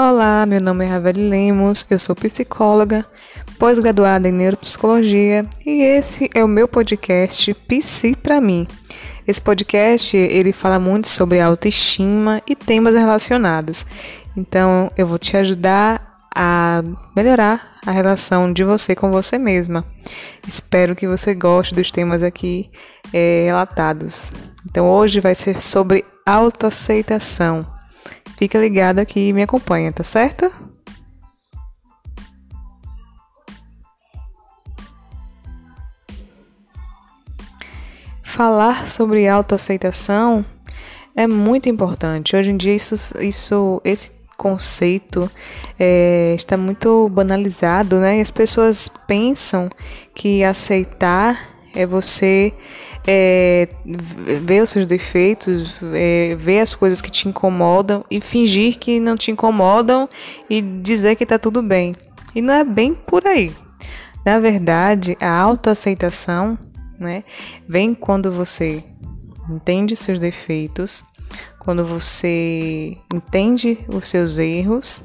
Olá, meu nome é Raveli Lemos, eu sou psicóloga, pós-graduada em neuropsicologia e esse é o meu podcast Psi para mim. Esse podcast ele fala muito sobre autoestima e temas relacionados. Então eu vou te ajudar a melhorar a relação de você com você mesma. Espero que você goste dos temas aqui é, relatados. Então hoje vai ser sobre autoaceitação. Fica ligado aqui e me acompanha, tá certo? Falar sobre autoaceitação é muito importante. Hoje em dia isso, isso esse conceito é, está muito banalizado, né? E as pessoas pensam que aceitar é você é, ver os seus defeitos, é, ver as coisas que te incomodam e fingir que não te incomodam e dizer que está tudo bem. E não é bem por aí. Na verdade, a autoaceitação né, vem quando você entende seus defeitos, quando você entende os seus erros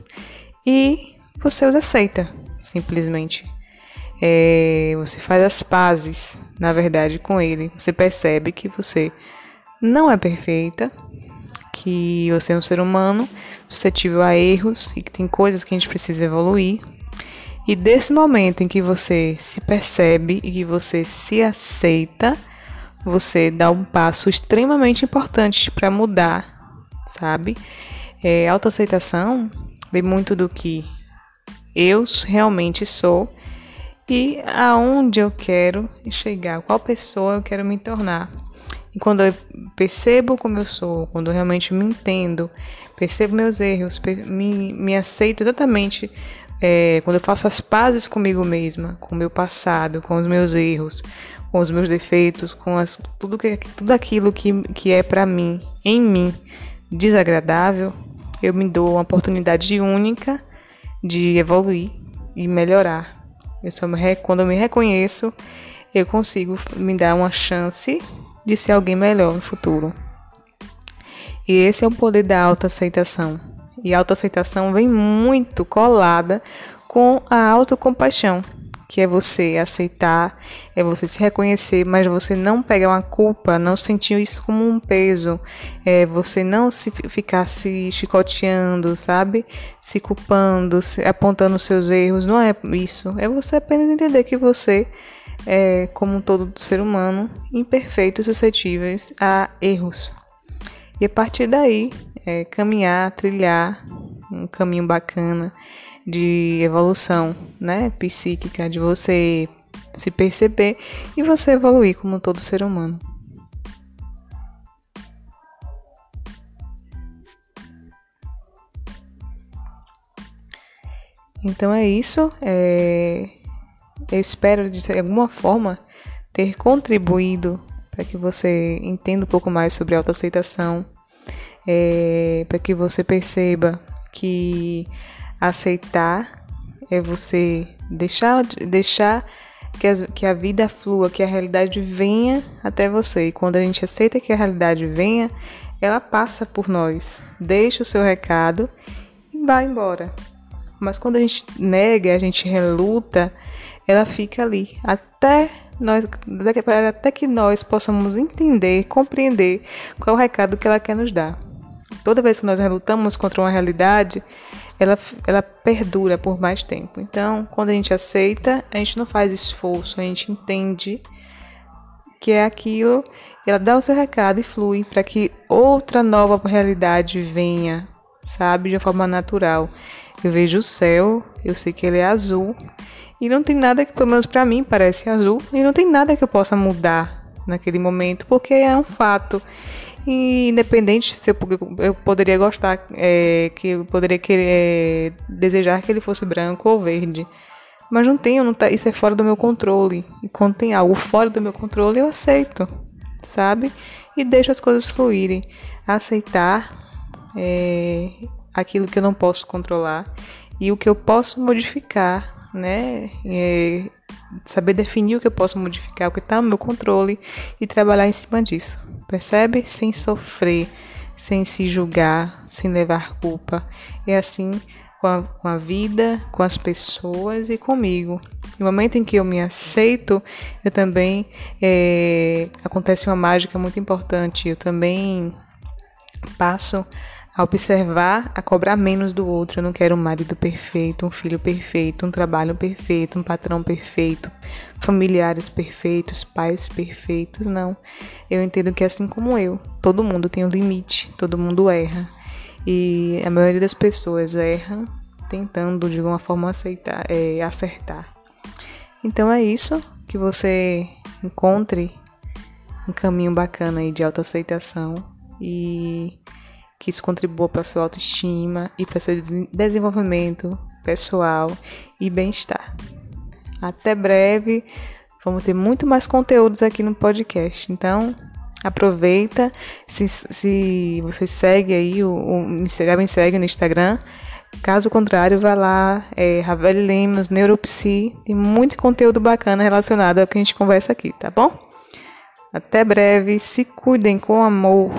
e você os aceita, simplesmente. É, você faz as pazes, na verdade, com ele. Você percebe que você não é perfeita, que você é um ser humano suscetível a erros e que tem coisas que a gente precisa evoluir. E desse momento em que você se percebe e que você se aceita, você dá um passo extremamente importante para mudar, sabe? É, autoaceitação vem muito do que eu realmente sou e aonde eu quero chegar, qual pessoa eu quero me tornar. E quando eu percebo como eu sou, quando eu realmente me entendo, percebo meus erros, me, me aceito exatamente é, quando eu faço as pazes comigo mesma, com o meu passado, com os meus erros, com os meus defeitos, com as, tudo, que, tudo aquilo que, que é para mim, em mim, desagradável, eu me dou uma oportunidade única de evoluir e melhorar. Eu só me, quando eu me reconheço, eu consigo me dar uma chance de ser alguém melhor no futuro. E esse é o poder da autoaceitação. E a autoaceitação vem muito colada com a autocompaixão que é você aceitar, é você se reconhecer, mas você não pegar uma culpa, não sentir isso como um peso, é você não se ficar se chicoteando, sabe? Se culpando, se, apontando seus erros, não é isso. É você apenas entender que você é, como todo ser humano, imperfeito e suscetíveis a erros. E a partir daí, é, caminhar, trilhar um caminho bacana de evolução, né, psíquica, de você se perceber e você evoluir como todo ser humano. Então é isso. É... Espero de alguma forma ter contribuído para que você entenda um pouco mais sobre autoaceitação, é... para que você perceba que Aceitar é você deixar, deixar que, as, que a vida flua, que a realidade venha até você. E quando a gente aceita que a realidade venha, ela passa por nós, deixa o seu recado e vai embora. Mas quando a gente nega, a gente reluta, ela fica ali até nós, até que nós possamos entender, compreender qual é o recado que ela quer nos dar. Toda vez que nós relutamos contra uma realidade, ela, ela perdura por mais tempo. Então, quando a gente aceita, a gente não faz esforço, a gente entende que é aquilo, ela dá o seu recado e flui para que outra nova realidade venha, sabe, de uma forma natural. Eu vejo o céu, eu sei que ele é azul, e não tem nada que, pelo menos para mim, parece azul, e não tem nada que eu possa mudar naquele momento, porque é um fato. E independente se eu, eu poderia gostar, é, que eu poderia querer, é, desejar que ele fosse branco ou verde. Mas não tenho, não tá, isso é fora do meu controle. E quando tem algo fora do meu controle, eu aceito, sabe? E deixo as coisas fluírem. Aceitar é, aquilo que eu não posso controlar e o que eu posso modificar, né? É, saber definir o que eu posso modificar, o que está no meu controle e trabalhar em cima disso. Percebe? Sem sofrer, sem se julgar, sem levar culpa. E assim com a, com a vida, com as pessoas e comigo. No momento em que eu me aceito, eu também é, acontece uma mágica muito importante. Eu também passo a observar, a cobrar menos do outro. Eu não quero um marido perfeito, um filho perfeito, um trabalho perfeito, um patrão perfeito, familiares perfeitos, pais perfeitos. Não. Eu entendo que assim como eu, todo mundo tem um limite, todo mundo erra. E a maioria das pessoas erra tentando de alguma forma aceitar, é, acertar. Então é isso, que você encontre um caminho bacana aí de autoaceitação e que isso contribua para sua autoestima e para seu desenvolvimento pessoal e bem-estar. Até breve, vamos ter muito mais conteúdos aqui no podcast. Então, aproveita, se, se você segue aí, o, o, já me segue no Instagram. Caso contrário, vá lá, é, Ravel Lemos, Neuropsi, tem muito conteúdo bacana relacionado ao que a gente conversa aqui, tá bom? Até breve, se cuidem com amor.